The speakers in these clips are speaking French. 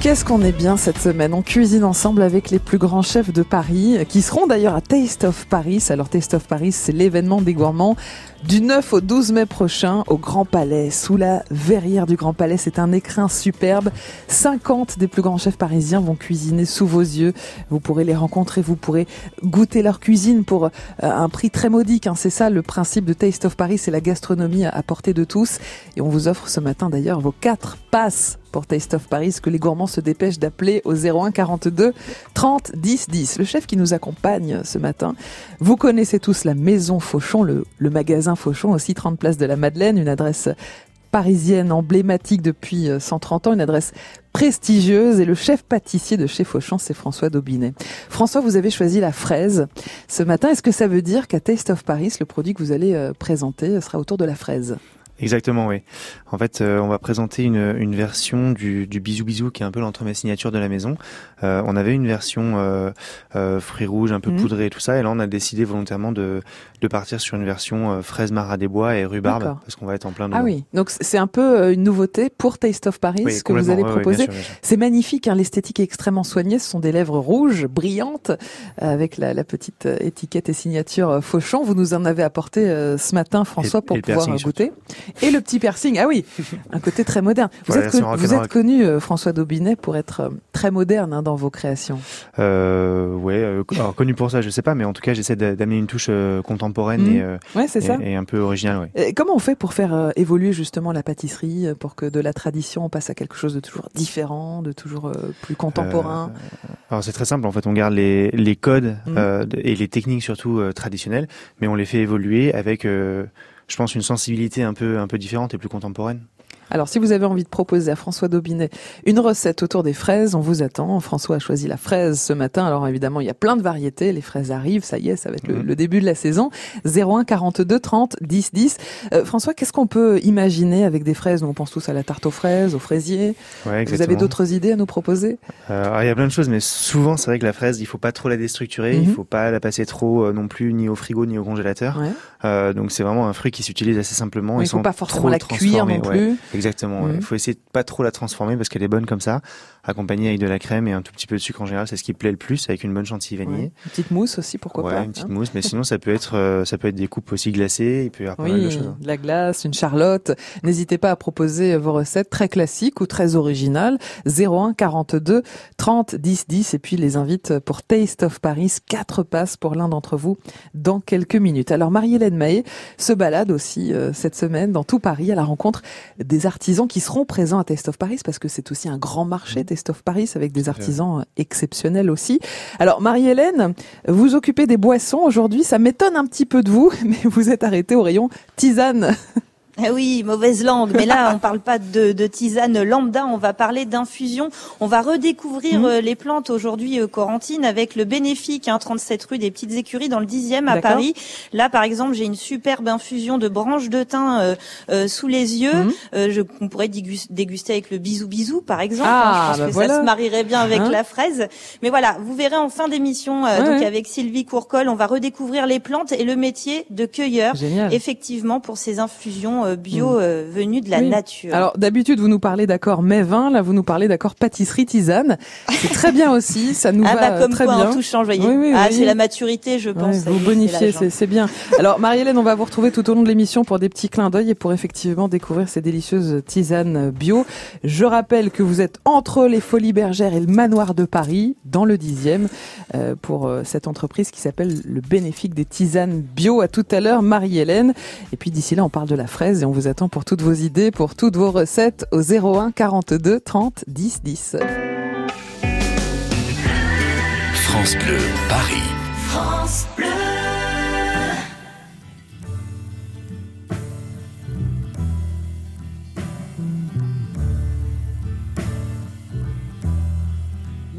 Qu'est-ce qu'on est bien cette semaine? On cuisine ensemble avec les plus grands chefs de Paris, qui seront d'ailleurs à Taste of Paris. Alors Taste of Paris, c'est l'événement des gourmands du 9 au 12 mai prochain au Grand Palais. Sous la verrière du Grand Palais, c'est un écrin superbe. 50 des plus grands chefs parisiens vont cuisiner sous vos yeux. Vous pourrez les rencontrer, vous pourrez goûter leur cuisine pour euh, un prix très modique. Hein. C'est ça le principe de Taste of Paris, c'est la gastronomie à portée de tous. Et on vous offre ce matin d'ailleurs vos quatre passes pour Taste of Paris que les gourmands se dépêchent d'appeler au 01 42 30 10 10. Le chef qui nous accompagne ce matin, vous connaissez tous la Maison Fauchon, le, magasin Fauchon, aussi 30 place de la Madeleine, une adresse parisienne emblématique depuis 130 ans, une adresse prestigieuse et le chef pâtissier de chez Fauchon, c'est François Daubinet. François, vous avez choisi la fraise ce matin. Est-ce que ça veut dire qu'à Taste of Paris, le produit que vous allez euh, présenter sera autour de la fraise? Exactement, oui. En fait, euh, on va présenter une, une version du, du, bisou bisou qui est un peu l'entremets signature de la maison. Euh, on avait une version euh, euh fruits rouges, un peu mmh. poudrée et tout ça, et là on a décidé volontairement de, de partir sur une version euh, fraise marat des bois et rhubarbe parce qu'on va être en plein. Dedans. Ah oui, donc c'est un peu une nouveauté pour Taste of Paris oui, que vous allez proposer. C'est magnifique, hein, l'esthétique est extrêmement soignée. Ce sont des lèvres rouges, brillantes, avec la, la petite étiquette et signature Fauchon. Vous nous en avez apporté ce matin, François, et, pour et pouvoir goûter. Surtout. Et le petit piercing, ah oui, un côté très moderne. Vous voilà, êtes, connu, vous êtes connu, euh, François Daubinet, pour être euh, très moderne hein, dans vos créations. Euh, ouais, euh, alors, connu pour ça, je sais pas, mais en tout cas, j'essaie d'amener une touche contemporaine mmh. et, ouais, c'est ça. et, un peu originale. Ouais. Et comment on fait pour faire évoluer justement la pâtisserie, pour que de la tradition on passe à quelque chose de toujours différent, de toujours plus contemporain? Alors c'est très simple, en fait, on garde les, les codes mmh. et les techniques surtout traditionnelles, mais on les fait évoluer avec je pense, une sensibilité un peu, un peu différente et plus contemporaine. Alors, si vous avez envie de proposer à François Daubinet une recette autour des fraises, on vous attend. François a choisi la fraise ce matin. Alors, évidemment, il y a plein de variétés. Les fraises arrivent. Ça y est, ça va être le, le début de la saison. 01 42 30 10 10. Euh, François, qu'est-ce qu'on peut imaginer avec des fraises? Nous, on pense tous à la tarte aux fraises, aux fraisiers. Ouais, vous avez d'autres idées à nous proposer? Euh, Il y a plein de choses, mais souvent, c'est vrai que la fraise, il faut pas trop la déstructurer. Mmh. Il faut pas la passer trop euh, non plus, ni au frigo, ni au congélateur. Ouais. Euh, donc, c'est vraiment un fruit qui s'utilise assez simplement. Oui, il faut pas forcément la cuire non plus. Ouais, exactement. Il mmh. faut essayer de pas trop la transformer parce qu'elle est bonne comme ça, accompagnée avec de la crème et un tout petit peu de sucre en général, c'est ce qui plaît le plus avec une bonne chantilly vanillée. Ouais. Une petite mousse aussi, pourquoi ouais, pas une petite hein mousse, mais sinon ça peut être euh, ça peut être des coupes aussi glacées, il peut y avoir oui, pas mal de choses. hein. de la glace, une charlotte. N'hésitez pas à proposer vos recettes très classiques ou très originales. 01 42 30 10 10 et puis les invite pour Taste of Paris, quatre passes pour l'un d'entre vous dans quelques minutes. Alors Marie-Hélène Mahé se balade aussi euh, cette semaine dans tout Paris à la rencontre des artisans qui seront présents à Taste of Paris parce que c'est aussi un grand marché Taste of Paris avec des artisans exceptionnels aussi. Alors Marie-Hélène, vous occupez des boissons aujourd'hui, ça m'étonne un petit peu de vous, mais vous êtes arrêtée au rayon tisane. Eh oui, mauvaise langue. Mais là, on parle pas de, de, tisane lambda, on va parler d'infusion. On va redécouvrir mmh. les plantes aujourd'hui, euh, Corentine, avec le bénéfique, hein, 37 rue des Petites Écuries, dans le 10e à Paris. Là, par exemple, j'ai une superbe infusion de branches de thym euh, euh, sous les yeux. Mmh. Euh, je, on pourrait déguster avec le bisou bisou, par exemple. Ah, hein, je pense bah que voilà. ça se marierait bien avec Hein la fraise. Mais voilà, vous verrez en fin d'émission, Ouais, donc ouais. avec Sylvie Courcol, on va redécouvrir les plantes et le métier de cueilleur. Génial. Effectivement, pour ces infusions bio mmh. venues de la Oui. nature. Alors d'habitude vous nous parlez d'accord mais vin, là vous nous parlez d'accord pâtisserie tisane. C'est très bien aussi, ça nous ah va bah comme très quoi, bien. tout change, voyez. Oui, oui, ah, c'est la maturité, je pense. Vous bonifiez, c'est bien. Alors Marie-Hélène, on va vous retrouver tout au long de l'émission pour des petits clins d'œil et pour effectivement découvrir ces délicieuses tisanes bio. Je rappelle que vous êtes entre les Folies Bergères et le Manoir de Paris, dans le dixième, euh, pour euh, cette entreprise qui s'appelle le Bénéfique des tisanes bio. À tout à l'heure, Marie-Hélène. Et puis d'ici là, on parle de la fraise et on vous attend pour toutes vos idées, pour toutes vos recettes au 01 42 30 10 10. France Bleu, Paris. France Bleu.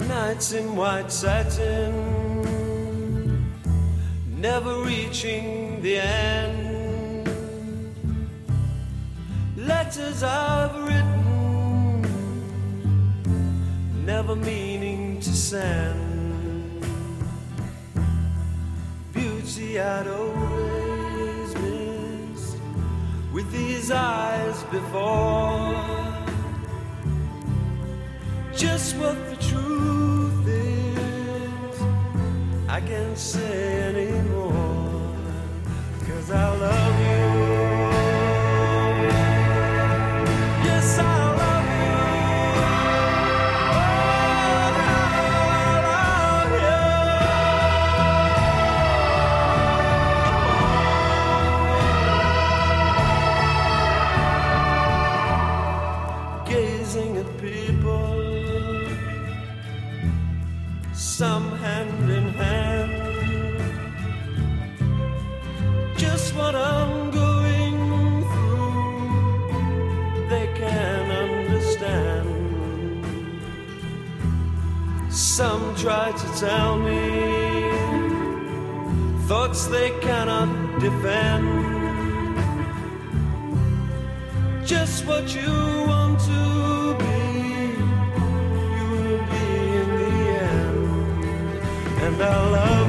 Nights in white satin, never reaching the end. Letters I've written, never meaning to send. Beauty I'd always missed, with these eyes before. Just what the truth is, I can't say anymore. Cause I love you. Just what I'm going through, they can understand. Some try to tell me thoughts they cannot defend. Just what you want to be, you will be in the end. And I love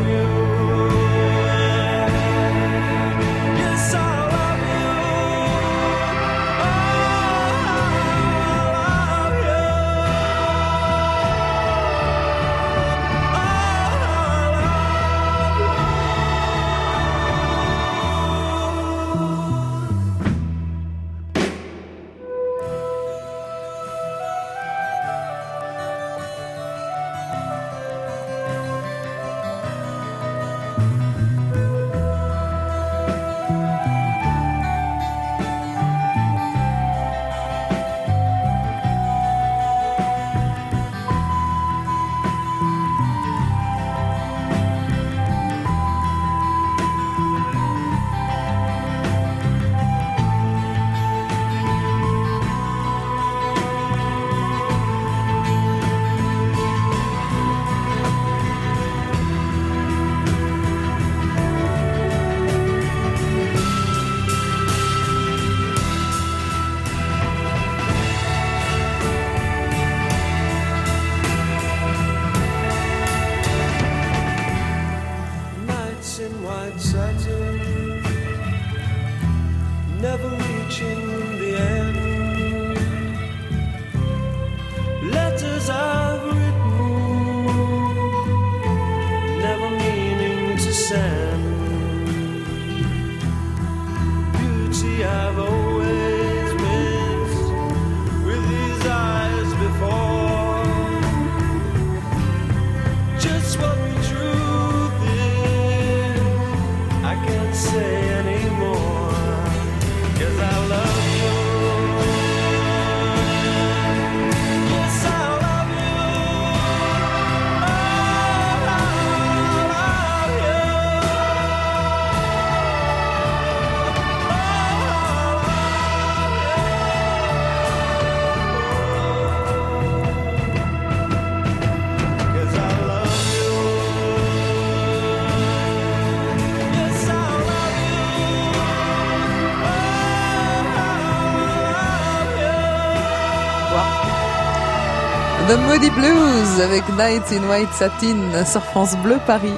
The Moody Blues avec Night in White Satin sur France Bleu Paris.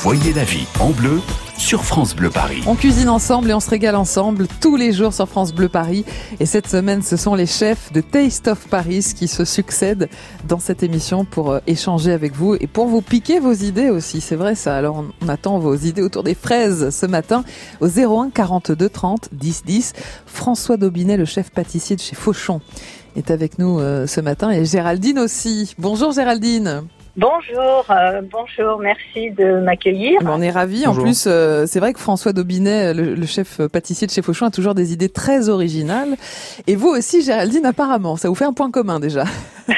Voyez la vie en bleu sur France Bleu Paris. On cuisine ensemble et on se régale ensemble tous les jours sur France Bleu Paris. Et cette semaine, ce sont les chefs de Taste of Paris qui se succèdent dans cette émission pour euh, échanger avec vous et pour vous piquer vos idées aussi. C'est vrai ça. Alors on- on attend vos idées autour des fraises ce matin au 01 42 30 10 10. François Daubinet, le chef pâtissier de chez Fauchon, est avec nous euh, ce matin et Géraldine aussi. Bonjour Géraldine. Bonjour, euh, bonjour, merci de m'accueillir. On est ravis. En plus, euh, c'est vrai que François Daubinet, le, le chef pâtissier de chez Fauchon, a toujours des idées très originales. Et vous aussi, Géraldine, apparemment, ça vous fait un point commun déjà.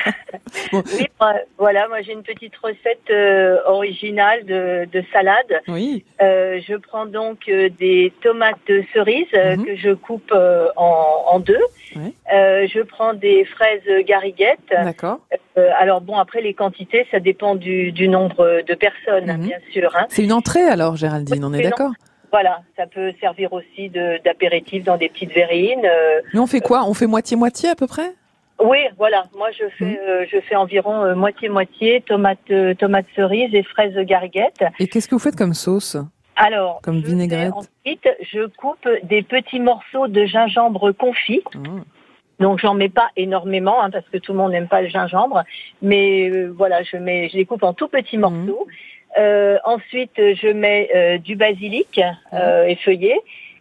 Oui, voilà, moi j'ai une petite recette euh, originale de, de salade. Oui. Euh, je prends donc euh, des tomates cerises euh, Mhm. que je coupe euh, en, en deux. Euh, je prends des fraises gariguettes. D'accord. Euh, alors bon, après les quantités, ça dépend du, du nombre de personnes, Mhm. bien sûr. hein. C'est une entrée alors, Géraldine, on est d'accord Voilà, ça peut servir aussi de- d'apéritif dans des petites verrines. euh, on fait quoi? On fait moitié-moitié à peu près? Oui, voilà. Moi, je fais, Mhm. euh, je fais environ moitié moitié tomates, euh, tomates cerises et fraises gariguettes. Et qu'est-ce que vous faites comme sauce? Alors, Comme fais vinaigrette. Ensuite, je coupe des petits morceaux de gingembre confit. Mmh. Donc, j'en mets pas énormément hein, parce que tout le monde n'aime pas le gingembre. Mais euh, voilà, je mets, je les coupe en tout petits morceaux. Euh, ensuite, je mets euh, du basilic euh, effeuillé.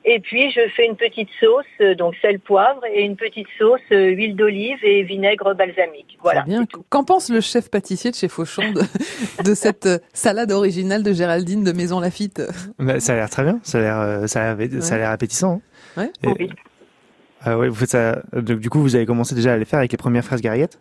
Et puis, je fais une petite sauce, euh, donc sel, poivre, et une petite sauce, euh, huile d'olive et vinaigre balsamique. Voilà. Bien. Qu'en pense le chef pâtissier de chez Fauchon de, de cette salade originale de Géraldine de Maison Lafitte Bah, ça a l'air très bien. Ça a l'air, euh, ça a l'air, ça a l'air appétissant. hein. Ouais. Et- Oui. Ah ouais, vous faites ça. Donc, du coup, vous avez commencé déjà à les faire avec les premières fraises garillettes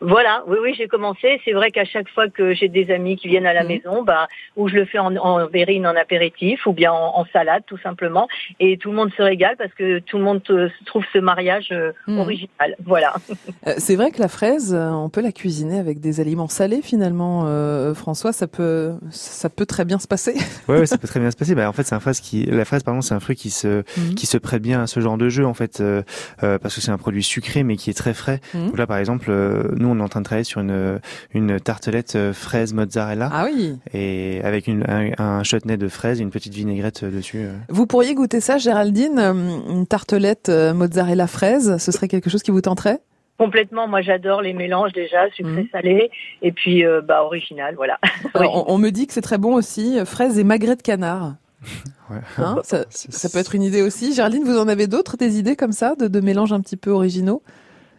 Voilà, oui, oui, j'ai commencé. C'est vrai qu'à chaque fois que j'ai des amis qui viennent à la Mhm. maison, bah, ou je le fais en, en verrine, en apéritif, ou bien en, en salade, tout simplement. Et tout le monde se régale parce que tout le monde euh, trouve ce mariage euh, Mhm. original. Voilà. Euh, C'est vrai que la fraise, on peut la cuisiner avec des aliments salés finalement. euh, François, ça peut, ça peut très bien se passer. Ouais, ouais, ça peut très bien se passer. Bah, en fait, c'est un fraise qui, la fraise, pardon, c'est un fruit qui se, Mhm. qui se prête bien à ce genre de jeu, en fait, euh, euh, parce que c'est un produit sucré, mais qui est très frais. Donc là, par exemple, euh, nous, on est en train de travailler sur une, une tartelette euh, fraise mozzarella, Ah oui. et avec une, un, un chutney de fraise et une petite vinaigrette euh, dessus. euh. Vous pourriez goûter ça, Géraldine, une tartelette mozzarella fraise? Ce serait quelque chose qui vous tenterait? Complètement, moi j'adore les mélanges déjà, Mhm. sucré-salé, et puis euh, bah original, voilà. Alors, on, on me dit que c'est très bon aussi, fraises et magret de canard. Ouais. Hein, ça, peut être une idée aussi. Géraldine, vous en avez d'autres, des idées comme ça, de, de mélanges un petit peu originaux?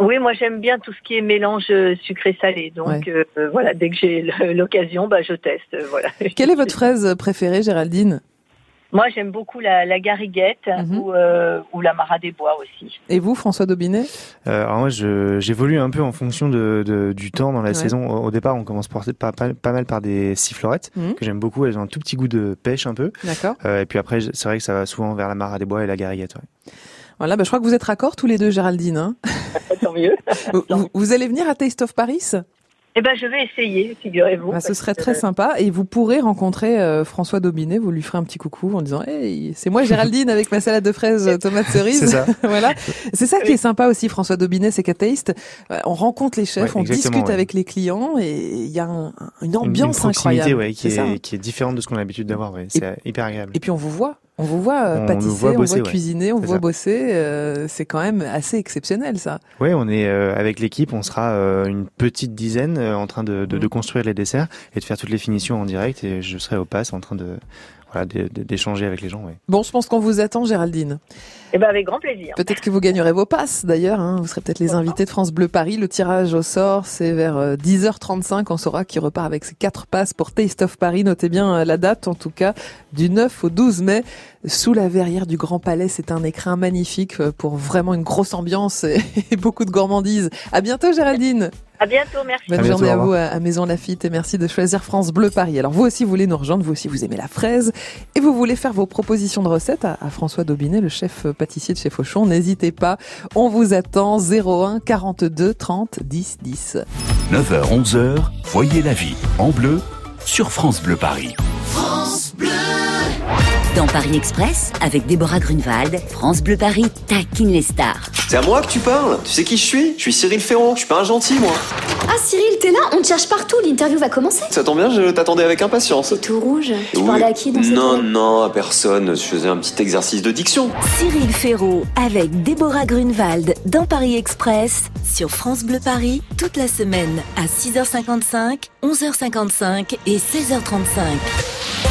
Oui, moi j'aime bien tout ce qui est mélange euh, sucré-salé. Donc Ouais. euh, voilà, dès que j'ai l'occasion, bah je teste. euh, Voilà. Quelle est votre fraise préférée, Géraldine? Moi j'aime beaucoup la, la gariguette Mhm. ou, euh, ou la mara des bois aussi. Et vous, François Daubinet? Euh, alors moi, j'évolue un peu en fonction de, de- du temps dans la Ouais. saison. Au, au départ, on commence par, pas, mal par des sifflorettes Mhm. que j'aime beaucoup. Elles ont un tout petit goût de pêche un peu. D'accord. Euh, et puis après, c'est vrai que ça va souvent vers la mare à des bois et la gariguette. Ouais. Voilà, bah, je crois que vous êtes raccord tous les deux, Géraldine. hein Tant mieux. vous, allez venir à Taste of Paris? Eh ben je vais essayer, figurez-vous. Bah, Ce serait très euh, sympa et vous pourrez rencontrer euh, François Daubinet. Vous lui ferez un petit coucou en disant Hey, c'est moi Géraldine avec ma salade de fraises euh, tomate cerise. C'est ça. voilà. C'est ça qui est sympa aussi, François Daubinet, c'est qu'à Taste, euh, on rencontre les chefs, Ouais, on discute ouais. avec les clients et il y a un- une Une- ambiance une proximité, incroyable. ouais, qui est, qui est différente de ce qu'on a l'habitude d'avoir. Ouais. C'est hyper agréable. Et puis on vous voit, on vous voit euh, On pâtisser, voit on bosser, voit ouais. cuisiner, on C'est voit ça. bosser. euh, c'est quand même assez exceptionnel ça. Ouais, on est euh, avec l'équipe, on sera euh, une petite dizaine euh, en train de, de, de Mhm. construire les desserts et de faire toutes les finitions en direct. Et je serai au pass en train de voilà d'échanger avec les gens. Ouais. Bon, je pense qu'on vous attend, Géraldine. Eh ben avec grand plaisir. Peut-être que vous gagnerez vos passes d'ailleurs. Hein. Vous serez peut-être les invités de France Bleu Paris. Le tirage au sort, c'est vers euh, 10h35. On saura qui repart avec ses quatre passes pour Taste of Paris. Notez bien euh, la date, en tout cas, du 9 au 12 mai, sous la verrière du Grand Palais. C'est un écrin magnifique euh, pour vraiment une grosse ambiance et, et beaucoup de gourmandise. À bientôt, Géraldine. À bientôt, merci. Bonne À bientôt, journée à vous à à Maison Lafitte et merci de choisir France Bleu Paris. Alors vous aussi vous voulez nous rejoindre, vous aussi vous aimez la fraise et vous voulez faire vos propositions de recettes à, à François Daubinet, le chef euh, pâtissier de chez Fauchon. N'hésitez pas, on vous attend 01 42 30 10 10. 9h, 11h, voyez la vie en bleu sur France Bleu Paris. Dans Paris Express, avec Déborah Grunewald, France Bleu Paris taquine les stars. C'est à moi que tu parles Tu sais qui je suis? Je suis Cyril Ferraud, je suis pas un gentil moi. Ah Cyril, t'es là? On te cherche partout, l'interview va commencer. Ça tombe bien, je t'attendais avec impatience. C'est tout rouge. Tu Oui. parlais à qui dans cette Non, non, à personne. Je faisais un petit exercice de diction. Cyril Ferraud avec Déborah Grunewald dans Paris Express sur France Bleu Paris toute la semaine à 6h55, 11h55 et 16h35.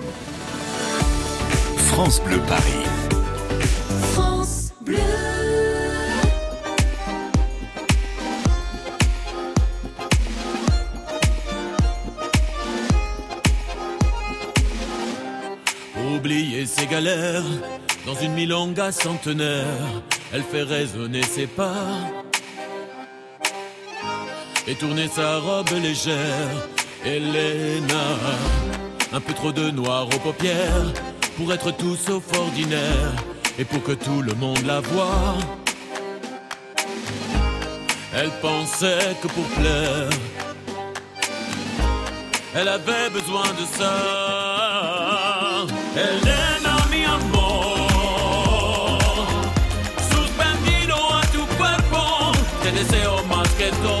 France Bleu Paris. France Bleu. Oublier ses galères dans une milonga centenaire, elle fait résonner ses pas et tourner sa robe légère. Elena, Un peu trop de noir aux paupières pour être tout sauf ordinaire et pour que tout le monde la voie. Elle pensait que pour plaire, elle avait besoin de ça. Mi más que todo.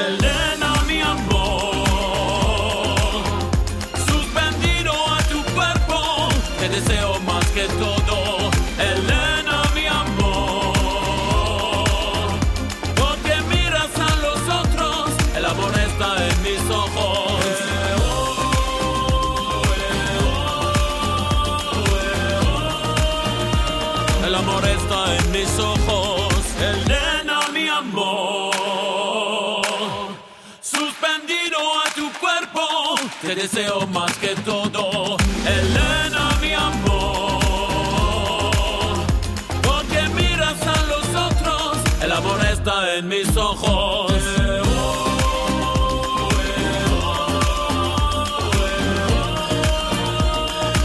Elena, te deseo más que todo, Elena, mi amor. Porque miras a los otros, el amor está en mis ojos.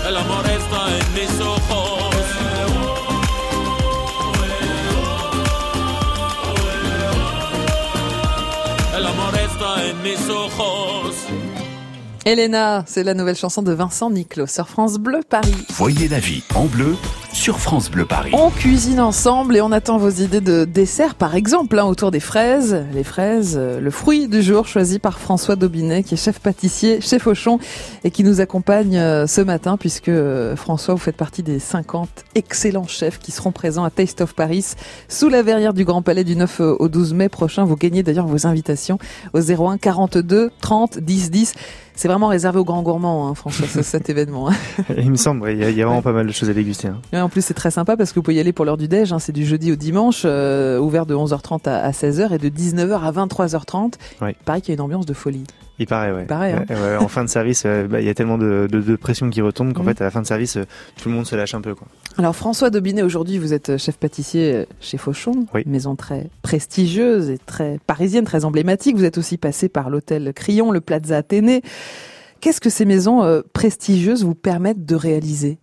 El amor está en mis ojos. El amor está en mis ojos. Elena, c'est la nouvelle chanson de Vincent Niclot sur France Bleu Paris. Voyez la vie en bleu sur France Bleu Paris. On cuisine ensemble et on attend vos idées de dessert, par exemple, hein, autour des fraises. Les fraises, euh, le fruit du jour choisi par François Daubinet, qui est chef pâtissier, chef Auchon, et qui nous accompagne euh, ce matin, puisque euh, François, vous faites partie des 50 excellents chefs qui seront présents à Taste of Paris, sous la verrière du Grand Palais du 9 au 12 mai prochain. Vous gagnez d'ailleurs vos invitations au 01 42 30 10 10. C'est vraiment réservé aux grands gourmands, hein, François, ce- cet événement. hein. Il me semble, il y, a- il y a vraiment pas mal de choses à déguster. hein. Ouais, en plus, c'est très sympa parce que vous pouvez y aller pour l'heure du déj. hein, c'est du jeudi au dimanche, euh, ouvert de 11h30 à, à 16h et de 19h à 23h30. Ouais. Pareil qu'il y a une ambiance de folie. Il paraît, ouais. Il paraît, hein. Ouais, ouais, en fin de service, euh, bah, il y a tellement de, de, de pression qui retombe qu'en Mhm. fait, à la fin de service, euh, tout le monde se lâche un peu. Quoi. Alors, François Dobinet, aujourd'hui, vous êtes chef pâtissier chez Fauchon, Oui. maison très prestigieuse et très parisienne, très emblématique. Vous êtes aussi passé par l'hôtel Crillon, le Plaza Athénée. Qu'est-ce que ces maisons euh, prestigieuses vous permettent de réaliser?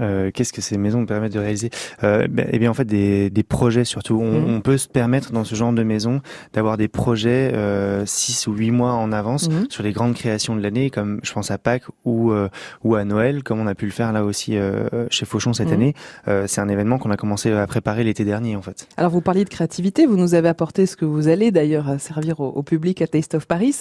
Euh, Qu'est-ce que ces maisons me permettent de réaliser? Euh, ben, Eh bien, en fait, des, des projets surtout. On, Mhm. on peut se permettre dans ce genre de maison d'avoir des projets euh, 6 ou 8 mois en avance Mhm. sur les grandes créations de l'année, comme je pense à Pâques ou euh, ou à Noël, comme on a pu le faire là aussi euh, chez Fauchon cette Mhm. année. Euh, C'est un événement qu'on a commencé à préparer l'été dernier, en fait. Alors vous parliez de créativité, vous nous avez apporté ce que vous allez d'ailleurs servir au, au public à Taste of Paris.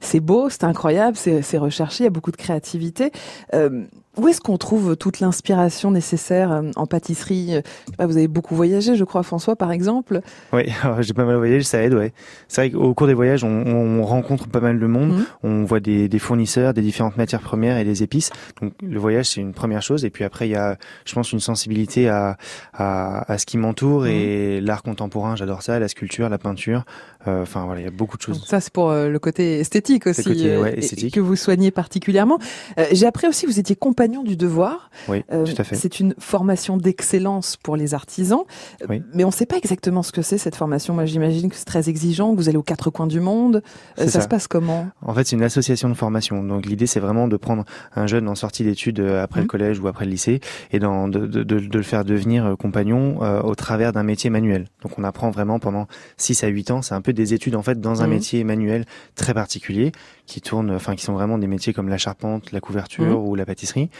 C'est beau, c'est incroyable, c'est c'est recherché, il y a beaucoup de créativité. Euh, où est-ce qu'on trouve toute l'inspiration nécessaire euh, en pâtisserie Euh, Vous avez beaucoup voyagé, je crois, François, par exemple. Oui, j'ai pas mal voyagé, ça aide, ouais. C'est vrai qu'au cours des voyages, on, on rencontre pas mal de monde, Mhm. on voit des, des fournisseurs, des différentes matières premières et des épices. Donc le voyage, c'est une première chose. Et puis après, il y a, je pense, une sensibilité à, à, à ce qui m'entoure Mhm. et l'art contemporain, j'adore ça, la sculpture, la peinture. Euh, Enfin voilà, il y a beaucoup de Donc choses. ça, c'est pour euh, le côté esthétique aussi, côté, euh, ouais, esthétique. que vous soignez particulièrement. J'ai appris aussi que vous étiez compagnon du devoir. Oui, tout à fait. C'est une formation d'excellence pour les artisans, Oui. mais on ne sait pas exactement ce que c'est cette formation. Moi, j'imagine que c'est très exigeant, que vous allez aux quatre coins du monde. Ça, ça. se passe comment? En fait, c'est une association de formation. Donc l'idée, c'est vraiment de prendre un jeune en sortie d'études après le collège ou après le lycée et de, de, de, de le faire devenir compagnon euh, au travers d'un métier manuel. Donc on apprend vraiment pendant 6 à 8 ans. C'est un peu des études en fait dans un Mhm. métier manuel très particulier qui tourne, enfin qui sont vraiment des métiers comme la charpente, la couverture ou la pâtisserie.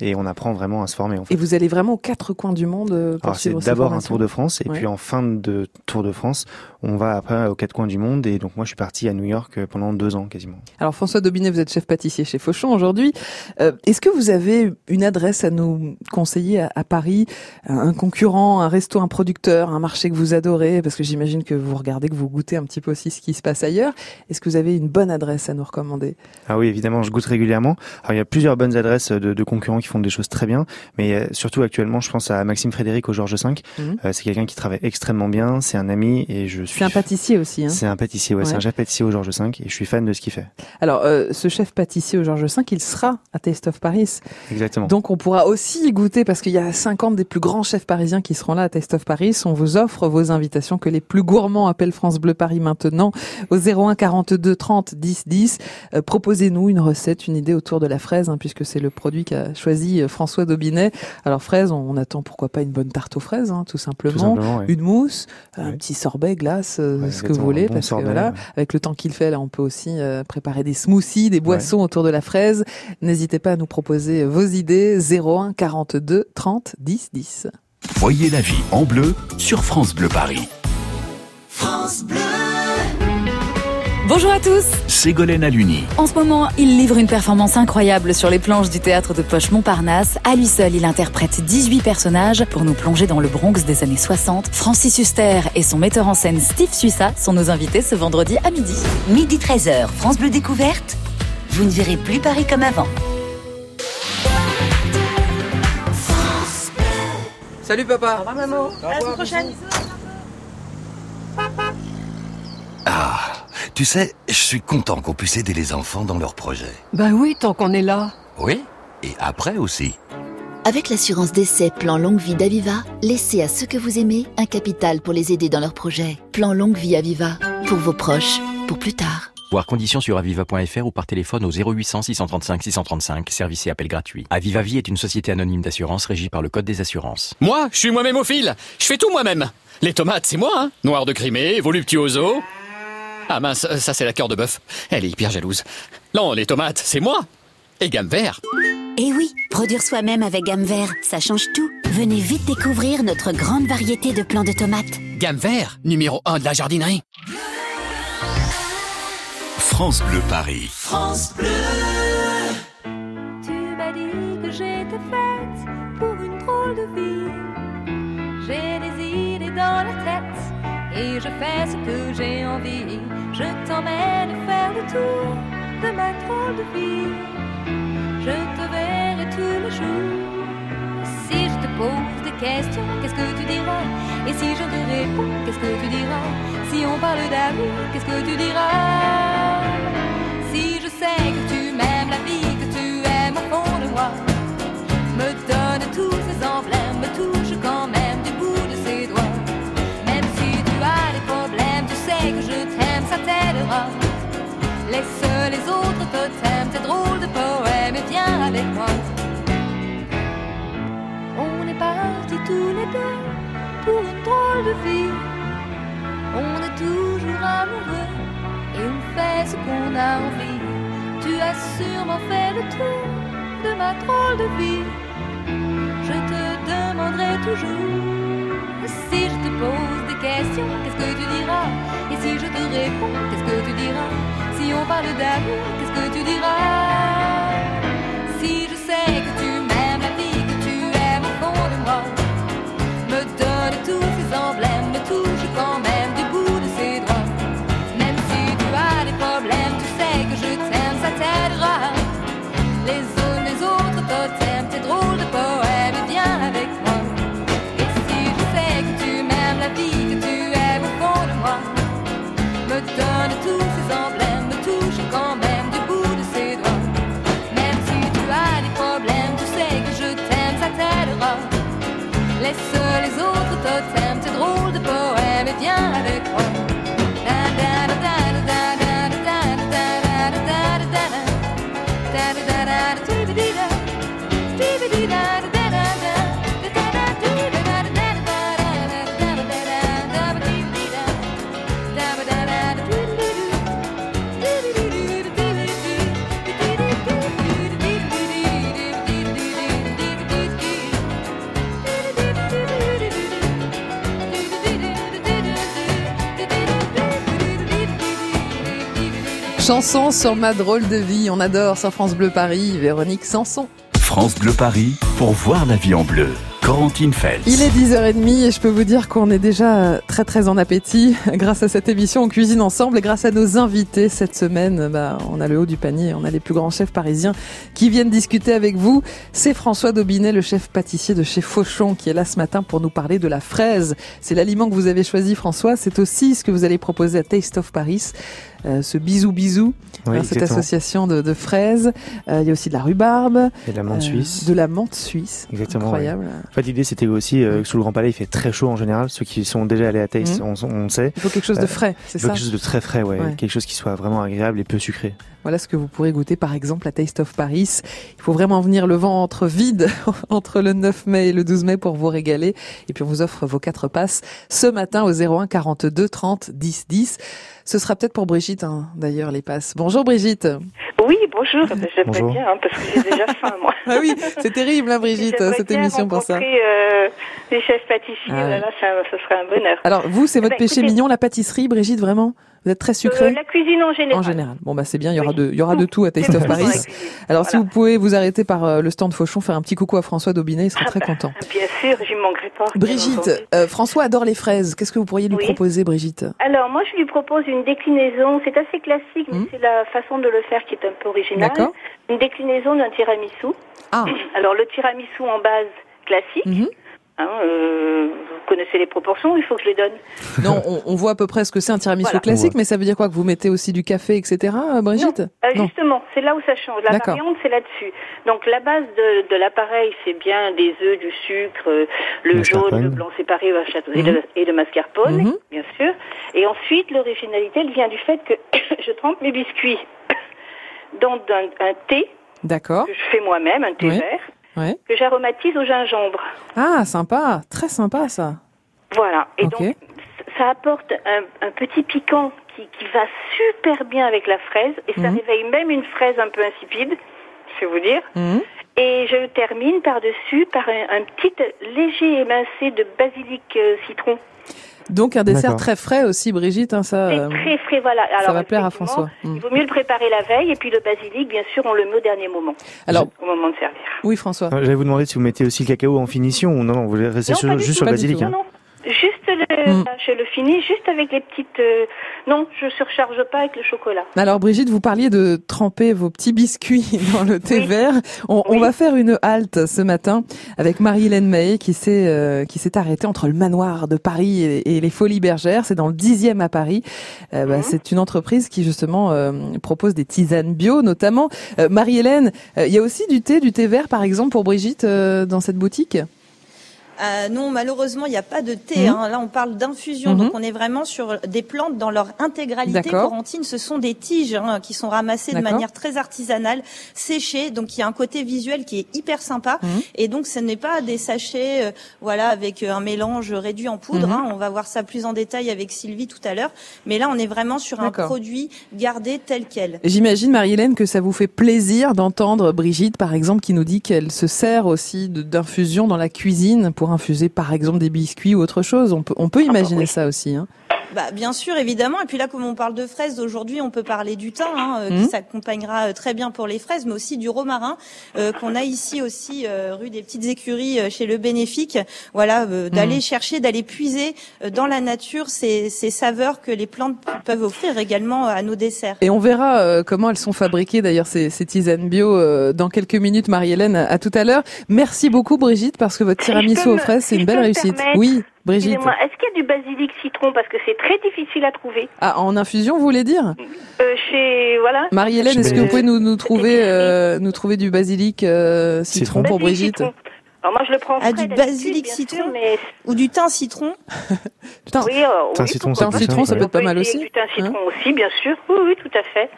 Et on apprend vraiment à se former. En fait. Et vous allez vraiment aux quatre coins du monde euh, pour Alors c'est d'abord un Tour de France et Ouais. puis en fin de Tour de France, on va après aux quatre coins du monde et donc moi je suis parti à New York euh, pendant deux ans quasiment. Alors François Dobinet, vous êtes chef pâtissier chez Fauchon aujourd'hui. Euh, Est-ce que vous avez une adresse à nous conseiller à, à Paris, un un concurrent, un resto, un producteur, un marché que vous adorez? Parce que j'imagine que vous regardez, que vous goûtez un petit peu aussi ce qui se passe ailleurs. Est-ce que vous avez une bonne adresse à nous recommander? Ah oui, évidemment, je goûte régulièrement. Alors, il y a plusieurs bonnes adresses de, de concurrents qui font des choses très bien, mais euh, surtout actuellement, je pense à Maxime Frédéric au Georges V. Mhm. Euh, c'est quelqu'un qui travaille extrêmement bien, c'est un ami et je suis. C'est un pâtissier aussi. Hein C'est un pâtissier, ouais, c'est un chef pâtissier au Georges V et je suis fan de ce qu'il fait. Alors, euh, ce chef pâtissier au Georges V, il sera à Taste of Paris. Exactement. Donc, on pourra aussi y goûter parce qu'il y a 50 des plus grands chefs parisiens qui seront là à Taste of Paris. On vous offre vos invitations que les plus gourmands appellent France Bleu Paris maintenant au 01 42 30 10 10. Euh, Proposez-nous une recette, une idée autour de la fraise, hein, puisque c'est le produit qu'a choisi euh, François Dobinet. Alors, fraise, on, on attend pourquoi pas une bonne tarte aux fraises, hein, tout simplement. Tout simplement, ouais. Une mousse, un petit sorbet, glace, euh, Ouais, ce que vous voulez, un bon parce sorbet, que voilà, ouais. avec le temps qu'il fait, là, on peut aussi euh, préparer des smoothies, des boissons autour de la fraise. N'hésitez pas à nous proposer vos idées. 01 42 30 10 10. Voyez la vie en bleu sur France Bleu Paris. Bonjour à tous Ségolène Aluni. En ce moment, il livre une performance incroyable sur les planches du théâtre de Poche Montparnasse. À lui seul, il interprète 18 personnages pour nous plonger dans le Bronx des années 60. Francis Huster et son metteur en scène Steve Suissa sont nos invités ce vendredi à midi. Midi 13h, France Bleu Découverte. Vous ne verrez plus Paris comme avant. Salut papa. À la semaine prochaine. Ah, tu sais, je suis content qu'on puisse aider les enfants dans leurs projets. Bah oui, tant qu'on est là. Oui, et après aussi. Avec l'assurance d'essai Plan Longue Vie d'Aviva, laissez à ceux que vous aimez un capital pour les aider dans leurs projets. Plan Longue Vie Aviva, pour vos proches, pour plus tard. Voir conditions sur aviva.fr ou par téléphone au 0800 635 635, service et appel gratuit. Aviva Vie est une société anonyme d'assurance régie par le Code des assurances. Moi, je suis moi-même au fil. Je fais tout moi-même. Les tomates, c'est moi, hein. Noir de Crimée, voluptuoso. Ah mince, ça c'est la cœur de bœuf. Elle est hyper jalouse. Non, les tomates, c'est moi. Et gamme vert. Et oui, produire soi-même avec Gamme Vert, ça change tout. Venez vite découvrir notre grande variété de plants de tomates. Gamme vert, numéro 1 de la jardinerie. France Bleu Paris. France Bleu. Tu m'as dit que j'étais faite pour une drôle de vie. J'ai des idées dans la tête et je fais ce que j'ai envie. De ma drôle de vie. Je te verrai tous les jours. Si je te pose des questions, qu'est-ce que tu diras? Et si je te réponds, qu'est-ce que tu diras? Si on parle d'amour, qu'est-ce que tu diras? Si je sais que tu m'aimes la vie, que tu aimes au fond de moi, me donne tous ces emblèmes, me touche quand même du bout de ses doigts. Même si tu as des problèmes, tu sais que je t'aime, ça t'aidera. Les autres totems, tes drôles de poèmes, et viens avec moi. On est partis tous les deux pour une drôle de vie. On est toujours amoureux et on fait ce qu'on a envie. Tu as sûrement fait le tour de ma drôle de vie. Je te demanderai toujours si je te pose des questions, qu'est-ce que tu diras? Chanson sur ma drôle de vie, on adore sur France Bleu Paris, Véronique Sanson. France Bleu Paris pour voir la vie en bleu. Corentine Fels. Il est 10h30 et je peux vous dire qu'on est déjà très très en appétit grâce à cette émission On cuisine ensemble et grâce à nos invités cette semaine. Bah, on a le haut du panier, on a les plus grands chefs parisiens qui viennent discuter avec vous. C'est François Daubinet, le chef pâtissier de chez Fauchon qui est là ce matin pour nous parler de la fraise. C'est l'aliment que vous avez choisi François, c'est aussi ce que vous allez proposer à Taste of Paris. Euh, ce bisou bisou, Oui, cette association de, de fraises. Euh, il y a aussi de la rhubarbe, Et de la menthe euh, suisse. de la menthe suisse. Exactement. Incroyable. ouais. En fait, l'idée, c'était aussi euh, que sous le Grand Palais, il fait très chaud en général. Ceux qui sont déjà allés à Taste, Mhm. on, on sait. Il faut quelque chose de frais, c'est Il faut ça quelque chose de très frais, ouais. Ouais. Quelque chose qui soit vraiment agréable et peu sucré. Voilà ce que vous pourrez goûter par exemple à Taste of Paris. Il faut vraiment venir le ventre vide entre le 9 mai et le 12 mai pour vous régaler. Et puis on vous offre vos quatre passes ce matin au 01 42 30 10 10. Ce sera peut-être pour Brigitte hein, d'ailleurs les passes. Bonjour Brigitte. Oui, bonjour. J'aimerais bien, hein, parce que j'ai déjà faim, moi. Ah oui, c'est terrible hein, Brigitte cette bien émission pour ça. euh, les chefs pâtissiers, Ah ouais. là, là, ça, ce serait un bonheur. Alors vous c'est Eh votre ben, péché écoutez, mignon la pâtisserie Brigitte vraiment? Vous êtes très sucré euh, La cuisine en général. En général. Bon bah c'est bien, il y aura de il y aura de tout à Taste of Paris. Alors si vous pouvez vous arrêter par euh, le stand Fauchon faire un petit coucou à François Daubinet, il sera très content. Bien sûr, j'y manquerai pas. Brigitte, euh, François adore les fraises. Qu'est-ce que vous pourriez lui Oui. proposer, Brigitte? Alors, moi, je lui propose une déclinaison. C'est assez classique, mais c'est la façon de le faire qui est un peu originale. Hmm. D'accord. Une déclinaison d'un tiramisu. Ah. Alors, le tiramisu en base classique. Mhm. Hein, euh, vous connaissez les proportions, il faut que je les donne. Non, on, on voit à peu près ce que c'est un tiramisu Voilà. classique, mais ça veut dire quoi que vous mettez aussi du café, etc. euh, Brigitte Euh, justement, c'est là où ça change. La variante, c'est là-dessus. Donc la base de, de l'appareil, c'est bien des œufs, du sucre, euh, le Mascarpone. jaune, le blanc séparé au château et, Mhm. le, et le mascarpone, Mhm. bien sûr. Et ensuite, l'originalité, elle vient du fait que je trempe mes biscuits dans un, un thé D'accord. que je fais moi-même, un thé Oui. vert, Ouais. que j'aromatise au gingembre. Ah, sympa, très sympa ça. Voilà. Et donc, ça apporte un, un petit piquant qui, qui va super bien avec la fraise et ça Mhm. réveille même une fraise un peu insipide, je vais vous dire. Mhm. Et je termine par-dessus par un, un petit léger émincé de basilic euh, citron. Donc un dessert très frais aussi, Brigitte. Hein, ça, euh, très frais, voilà. ça Alors, va plaire à François. Mm. Il vaut mieux le préparer la veille et puis le basilic, bien sûr, on le met au dernier moment. Alors- au moment de servir. Oui, François. Euh, J'allais vous demander si vous mettez aussi le cacao en finition ou non, non, vous restez Non, sur- juste sur le basilic. tout. hein. Non, non. Juste le, Mm. je le finis juste avec les petites. euh, Non, je surcharge pas avec le chocolat. Alors Brigitte, vous parliez de tremper vos petits biscuits dans le thé vert. On, on va faire une halte ce matin avec Marie-Hélène Mahé qui s'est euh, qui s'est arrêtée entre le manoir de Paris et, et les Folies Bergères. C'est dans le dixième à Paris. Euh, bah, C'est une entreprise qui justement euh, propose des tisanes bio, notamment. Euh, Marie-Hélène, euh, il y a aussi du thé, du thé vert par exemple pour Brigitte euh, dans cette boutique? Euh, non, malheureusement, il n'y a pas de thé. Mhm. hein. Là, on parle d'infusion, Mhm. donc on est vraiment sur des plantes dans leur intégralité. Corentine, ce sont des tiges hein, qui sont ramassées de manière très artisanale, séchées. Donc, il y a un côté visuel qui est hyper sympa. Mhm. Et donc, ce n'est pas des sachets, euh, voilà, avec euh, un mélange réduit en poudre. Hein. On va voir ça plus en détail avec Sylvie tout à l'heure. Mais là, on est vraiment sur un produit gardé tel quel. J'imagine, Marie-Hélène, que ça vous fait plaisir d'entendre Brigitte, par exemple, qui nous dit qu'elle se sert aussi d'infusion dans la cuisine pour infuser, par exemple, des biscuits ou autre chose. On peut, on peut imaginer ça aussi. Hein. Bah, bien sûr, évidemment. Et puis là, comme on parle de fraises aujourd'hui, on peut parler du thym, hein, euh, Mhm. qui s'accompagnera euh, très bien pour les fraises, mais aussi du romarin euh, qu'on a ici aussi euh, rue des Petites Écuries euh, chez le Bénéfique. Voilà, euh, d'aller Mhm. chercher, d'aller puiser dans la nature ces, ces saveurs que les plantes peuvent offrir également à nos desserts. Et on verra euh, comment elles sont fabriquées, d'ailleurs, ces, ces tisanes bio, euh, dans quelques minutes, Marie-Hélène, à, à tout à l'heure. Merci beaucoup, Brigitte, parce que votre tiramisu aux me- fraises, c'est si une belle réussite. Oui, Brigitte. Est-ce qu'il y a du basilic citron parce que c'est très difficile à trouver Ah, en infusion, vous voulez dire euh, chez voilà. Marie-Hélène, est-ce que vous pouvez nous, nous trouver, euh, nous trouver du basilic euh, citron pour Basilic Brigitte citron. Alors moi je le prends Ah, frais du d'habitude, basilic citron sûr, mais ou du thym citron Thym. oui, euh, Thym oui, citron, ça être citron, ça peut être pas mal aussi. Du thym citron hein aussi, bien sûr. Oui, oui, tout à fait.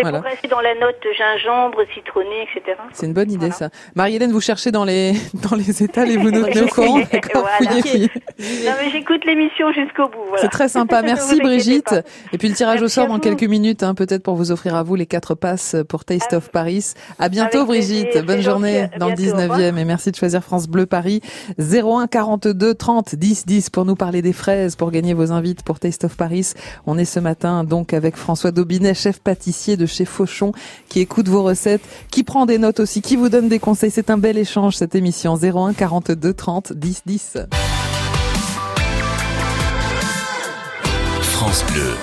C'est Voilà. pour rester dans la note gingembre, citronné, etc. C'est une bonne idée ça. Marie-Hélène, vous cherchez dans les dans les étals et vous nous tenez au courant. D'accord, Voilà. Non mais j'écoute l'émission jusqu'au bout. C'est très sympa. Merci Brigitte. Et puis le tirage au sort dans quelques minutes, hein, peut-être pour vous offrir à vous les quatre passes pour Taste of Paris. À bientôt Avec Brigitte. Bonne gentil. journée À dans le bientôt. Au 19e et merci de choisir France Bleu Paris 01 42 30 10 10 pour nous parler des fraises pour gagner vos invites pour Taste of Paris. On est ce matin donc avec François Daubinet, chef pâtissier de chez Fauchon qui écoute vos recettes, qui prend des notes aussi, qui vous donne des conseils. C'est un bel échange cette émission 01 42 30 10 10. France Bleu,